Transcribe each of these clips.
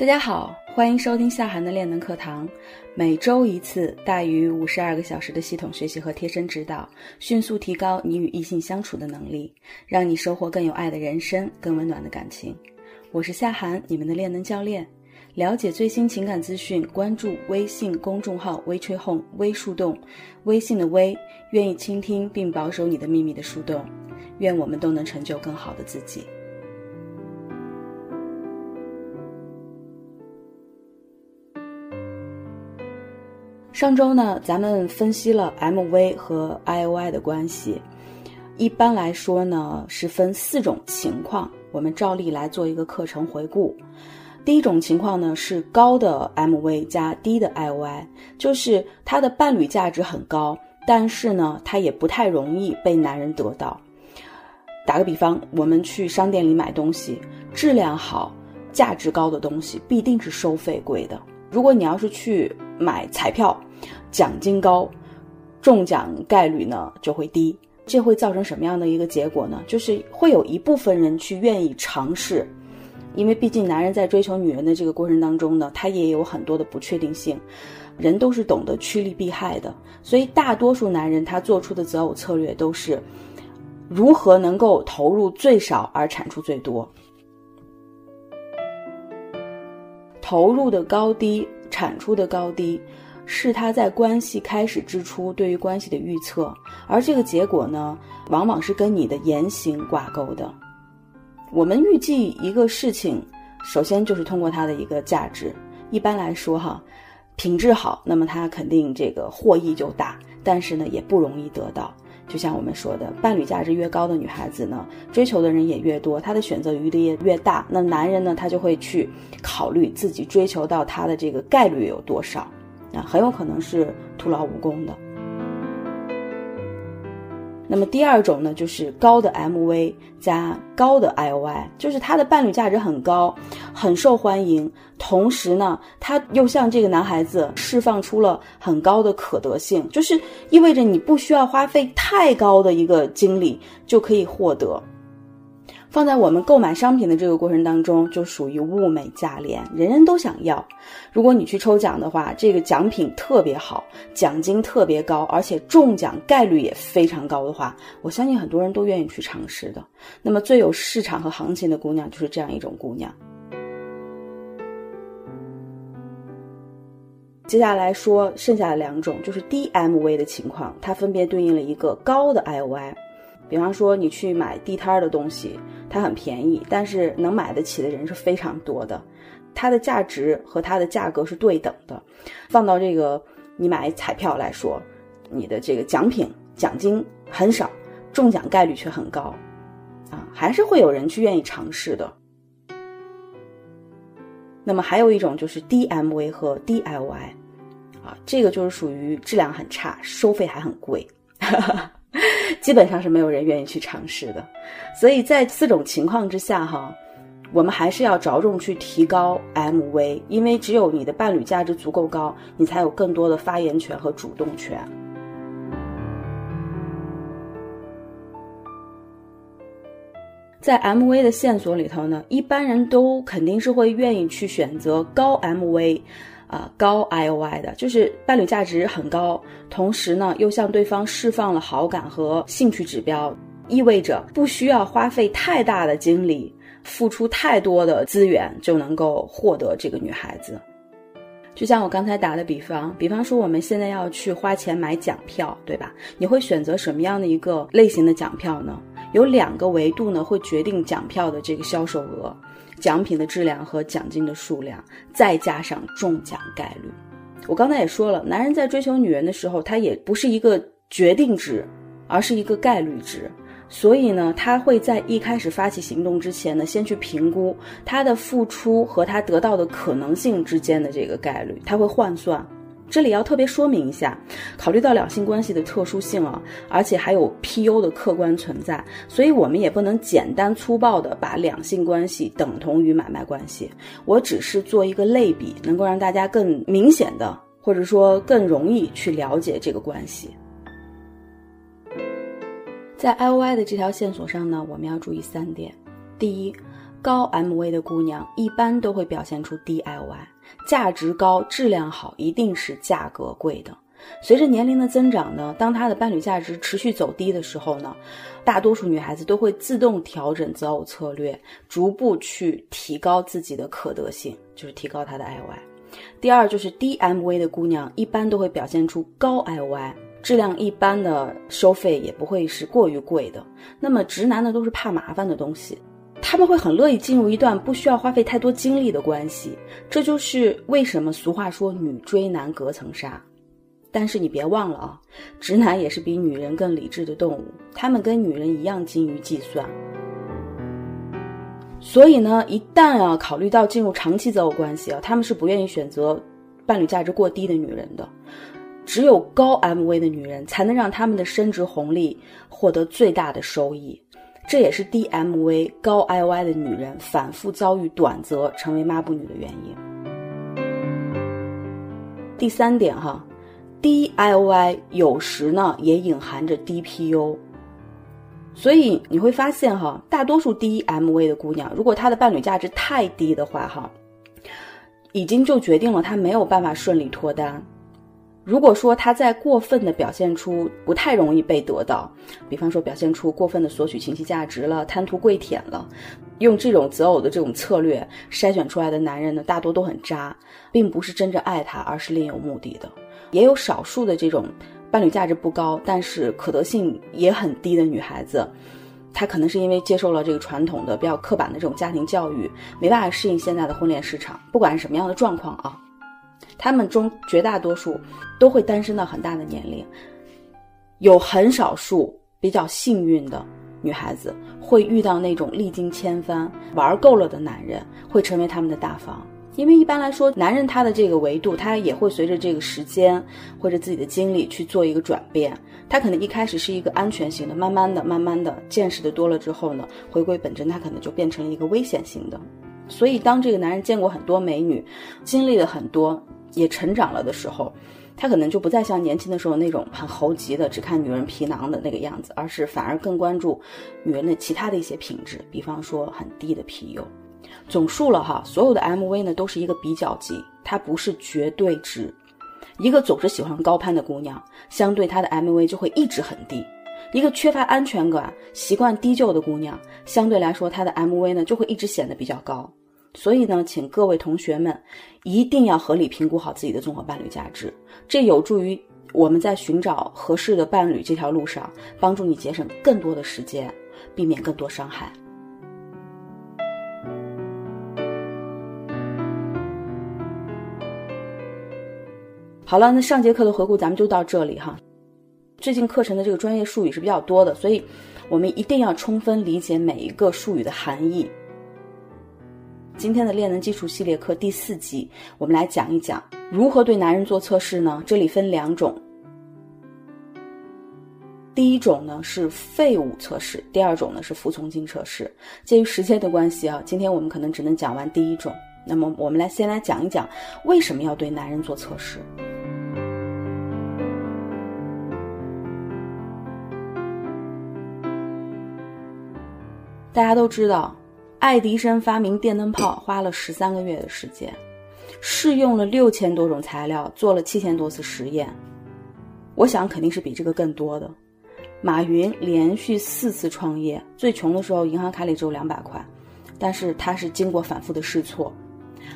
大家好，欢迎收听夏涵的练能课堂，每周一次，大于五十二个小时的系统学习和贴身指导，迅速提高你与异性相处的能力，让你收获更有爱的人生，更温暖的感情。我是夏涵，你们的练能教练。了解最新情感资讯，关注微信公众号“微吹哄微树洞”，微信的微，愿意倾听并保守你的秘密的树洞。愿我们都能成就更好的自己。上周呢，咱们分析了 MV 和 IOI 的关系。一般来说呢，是分四种情况。我们照例来做一个课程回顾。第一种情况呢，是高的 MV 加低的 IOI，就是他的伴侣价值很高，但是呢，他也不太容易被男人得到。打个比方，我们去商店里买东西，质量好、价值高的东西必定是收费贵的。如果你要是去买彩票，奖金高，中奖概率呢就会低，这会造成什么样的一个结果呢？就是会有一部分人去愿意尝试，因为毕竟男人在追求女人的这个过程当中呢，他也有很多的不确定性，人都是懂得趋利避害的，所以大多数男人他做出的择偶策略都是如何能够投入最少而产出最多，投入的高低，产出的高低。是他在关系开始之初对于关系的预测，而这个结果呢，往往是跟你的言行挂钩的。我们预计一个事情，首先就是通过它的一个价值。一般来说，哈，品质好，那么它肯定这个获益就大，但是呢，也不容易得到。就像我们说的，伴侣价值越高的女孩子呢，追求的人也越多，她的选择余地也越大。那男人呢，他就会去考虑自己追求到她的这个概率有多少。啊，很有可能是徒劳无功的。那么第二种呢，就是高的 MV 加高的 IOI，就是他的伴侣价值很高，很受欢迎，同时呢，他又向这个男孩子释放出了很高的可得性，就是意味着你不需要花费太高的一个精力就可以获得。放在我们购买商品的这个过程当中，就属于物美价廉，人人都想要。如果你去抽奖的话，这个奖品特别好，奖金特别高，而且中奖概率也非常高的话，我相信很多人都愿意去尝试的。那么最有市场和行情的姑娘就是这样一种姑娘。接下来说剩下的两种，就是低 MV 的情况，它分别对应了一个高的 IOI。比方说，你去买地摊儿的东西，它很便宜，但是能买得起的人是非常多的，它的价值和它的价格是对等的。放到这个你买彩票来说，你的这个奖品奖金很少，中奖概率却很高，啊，还是会有人去愿意尝试的。那么还有一种就是 D M V 和低 LY，啊，这个就是属于质量很差，收费还很贵。哈 哈 基本上是没有人愿意去尝试的，所以在四种情况之下，哈，我们还是要着重去提高 MV，因为只有你的伴侣价值足够高，你才有更多的发言权和主动权。在 MV 的线索里头呢，一般人都肯定是会愿意去选择高 MV。啊，高 IOI 的，就是伴侣价值很高，同时呢又向对方释放了好感和兴趣指标，意味着不需要花费太大的精力，付出太多的资源就能够获得这个女孩子。就像我刚才打的比方，比方说我们现在要去花钱买奖票，对吧？你会选择什么样的一个类型的奖票呢？有两个维度呢，会决定奖票的这个销售额。奖品的质量和奖金的数量，再加上中奖概率。我刚才也说了，男人在追求女人的时候，他也不是一个决定值，而是一个概率值。所以呢，他会在一开始发起行动之前呢，先去评估他的付出和他得到的可能性之间的这个概率，他会换算。这里要特别说明一下，考虑到两性关系的特殊性啊，而且还有 PU 的客观存在，所以我们也不能简单粗暴的把两性关系等同于买卖关系。我只是做一个类比，能够让大家更明显的，或者说更容易去了解这个关系。在 IOI 的这条线索上呢，我们要注意三点：第一，高 MV 的姑娘一般都会表现出低 IOI，价值高、质量好，一定是价格贵的。随着年龄的增长呢，当她的伴侣价值持续走低的时候呢，大多数女孩子都会自动调整择偶策略，逐步去提高自己的可得性，就是提高她的 IOI。第二就是低 MV 的姑娘一般都会表现出高 IOI，质量一般的收费也不会是过于贵的。那么直男呢都是怕麻烦的东西，他们会很乐意进入一段不需要花费太多精力的关系。这就是为什么俗话说女追男隔层纱。但是你别忘了啊，直男也是比女人更理智的动物，他们跟女人一样精于计算。所以呢，一旦啊考虑到进入长期择偶关系啊，他们是不愿意选择伴侣价值过低的女人的。只有高 MV 的女人才能让他们的升值红利获得最大的收益，这也是低 MV 高 IY 的女人反复遭遇短则成为抹布女的原因。第三点哈。低 IOI 有时呢也隐含着低 PU，所以你会发现哈，大多数低 MV 的姑娘，如果她的伴侣价值太低的话哈，已经就决定了她没有办法顺利脱单。如果说他在过分的表现出不太容易被得到，比方说表现出过分的索取情绪价值了，贪图跪舔了，用这种择偶的这种策略筛选出来的男人呢，大多都很渣，并不是真正爱他，而是另有目的的。也有少数的这种伴侣价值不高，但是可得性也很低的女孩子，她可能是因为接受了这个传统的比较刻板的这种家庭教育，没办法适应现在的婚恋市场。不管是什么样的状况啊，他们中绝大多数都会单身到很大的年龄，有很少数比较幸运的女孩子会遇到那种历经千帆玩够了的男人，会成为他们的大房。因为一般来说，男人他的这个维度，他也会随着这个时间或者自己的经历去做一个转变。他可能一开始是一个安全型的，慢慢的、慢慢的见识的多了之后呢，回归本真，他可能就变成了一个危险型的。所以，当这个男人见过很多美女，经历了很多，也成长了的时候，他可能就不再像年轻的时候那种很猴急的只看女人皮囊的那个样子，而是反而更关注女人的其他的一些品质，比方说很低的皮油。总数了哈，所有的 MV 呢都是一个比较级，它不是绝对值。一个总是喜欢高攀的姑娘，相对她的 MV 就会一直很低；一个缺乏安全感、习惯低就的姑娘，相对来说她的 MV 呢就会一直显得比较高。所以呢，请各位同学们一定要合理评估好自己的综合伴侣价值，这有助于我们在寻找合适的伴侣这条路上，帮助你节省更多的时间，避免更多伤害。好了，那上节课的回顾咱们就到这里哈。最近课程的这个专业术语是比较多的，所以我们一定要充分理解每一个术语的含义。今天的恋能基础系列课第四集，我们来讲一讲如何对男人做测试呢？这里分两种，第一种呢是废物测试，第二种呢是服从性测试。鉴于时间的关系啊，今天我们可能只能讲完第一种。那么我们来先来讲一讲为什么要对男人做测试。大家都知道，爱迪生发明电灯泡花了十三个月的时间，试用了六千多种材料，做了七千多次实验。我想肯定是比这个更多的。马云连续四次创业，最穷的时候银行卡里只有两百块，但是他是经过反复的试错。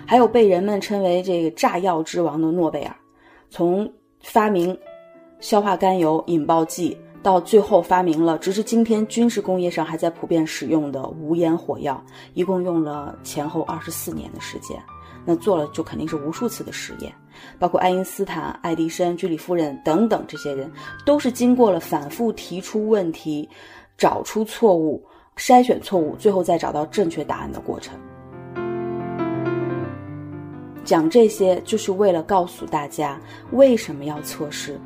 还有被人们称为这个炸药之王的诺贝尔，从发明硝化甘油引爆剂。到最后发明了，直至今天军事工业上还在普遍使用的无烟火药，一共用了前后二十四年的时间。那做了就肯定是无数次的实验，包括爱因斯坦、爱迪生、居里夫人等等这些人，都是经过了反复提出问题、找出错误、筛选错误，最后再找到正确答案的过程。讲这些就是为了告诉大家为什么要测试。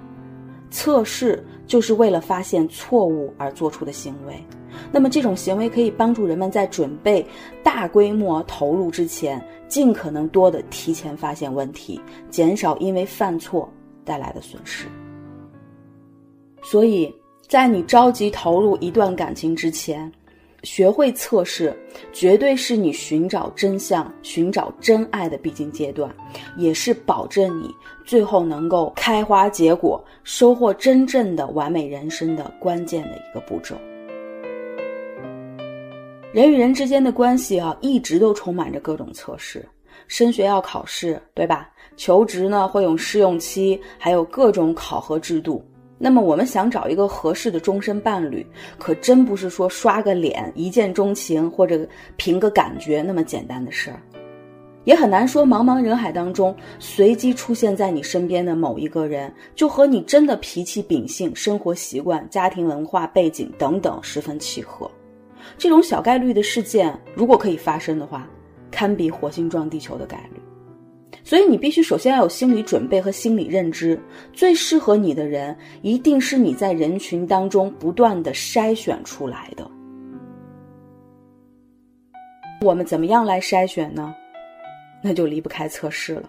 测试就是为了发现错误而做出的行为，那么这种行为可以帮助人们在准备大规模投入之前，尽可能多的提前发现问题，减少因为犯错带来的损失。所以在你着急投入一段感情之前，学会测试，绝对是你寻找真相、寻找真爱的必经阶段，也是保证你最后能够开花结果、收获真正的完美人生的关键的一个步骤。人与人之间的关系啊，一直都充满着各种测试。升学要考试，对吧？求职呢会有试用期，还有各种考核制度。那么我们想找一个合适的终身伴侣，可真不是说刷个脸、一见钟情或者凭个感觉那么简单的事儿，也很难说茫茫人海当中随机出现在你身边的某一个人，就和你真的脾气秉性、生活习惯、家庭文化背景等等十分契合。这种小概率的事件，如果可以发生的话，堪比火星撞地球的概率。所以你必须首先要有心理准备和心理认知，最适合你的人一定是你在人群当中不断的筛选出来的。我们怎么样来筛选呢？那就离不开测试了。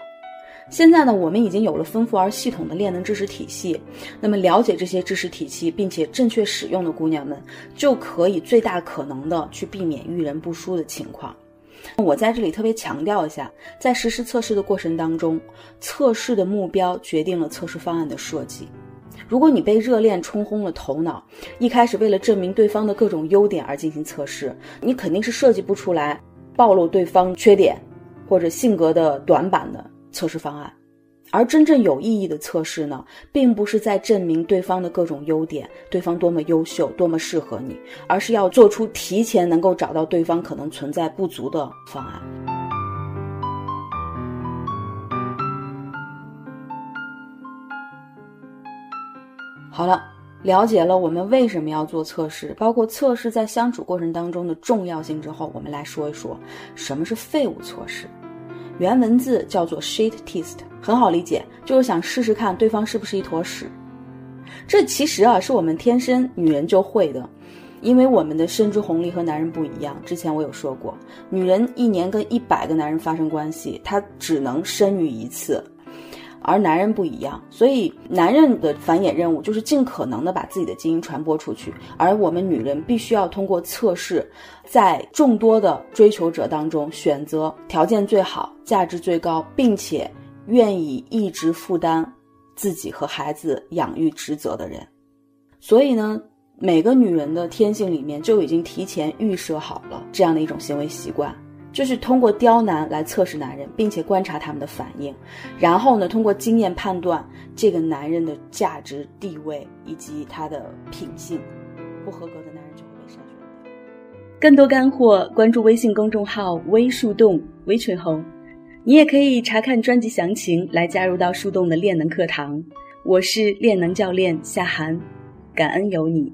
现在呢，我们已经有了丰富而系统的恋能知识体系，那么了解这些知识体系并且正确使用的姑娘们，就可以最大可能的去避免遇人不淑的情况。我在这里特别强调一下，在实施测试的过程当中，测试的目标决定了测试方案的设计。如果你被热恋冲昏了头脑，一开始为了证明对方的各种优点而进行测试，你肯定是设计不出来暴露对方缺点或者性格的短板的测试方案。而真正有意义的测试呢，并不是在证明对方的各种优点，对方多么优秀，多么适合你，而是要做出提前能够找到对方可能存在不足的方案。好了，了解了我们为什么要做测试，包括测试在相处过程当中的重要性之后，我们来说一说什么是废物测试。原文字叫做 shit test，很好理解，就是想试试看对方是不是一坨屎。这其实啊是我们天生女人就会的，因为我们的生殖红利和男人不一样。之前我有说过，女人一年跟一百个男人发生关系，她只能生育一次。而男人不一样，所以男人的繁衍任务就是尽可能的把自己的基因传播出去，而我们女人必须要通过测试，在众多的追求者当中选择条件最好、价值最高，并且愿意一直负担自己和孩子养育职责的人。所以呢，每个女人的天性里面就已经提前预设好了这样的一种行为习惯。就是通过刁难来测试男人，并且观察他们的反应，然后呢，通过经验判断这个男人的价值地位以及他的品性。不合格的男人就会被筛选掉。更多干货，关注微信公众号“微树洞”微群红，你也可以查看专辑详情来加入到树洞的练能课堂。我是练能教练夏涵，感恩有你。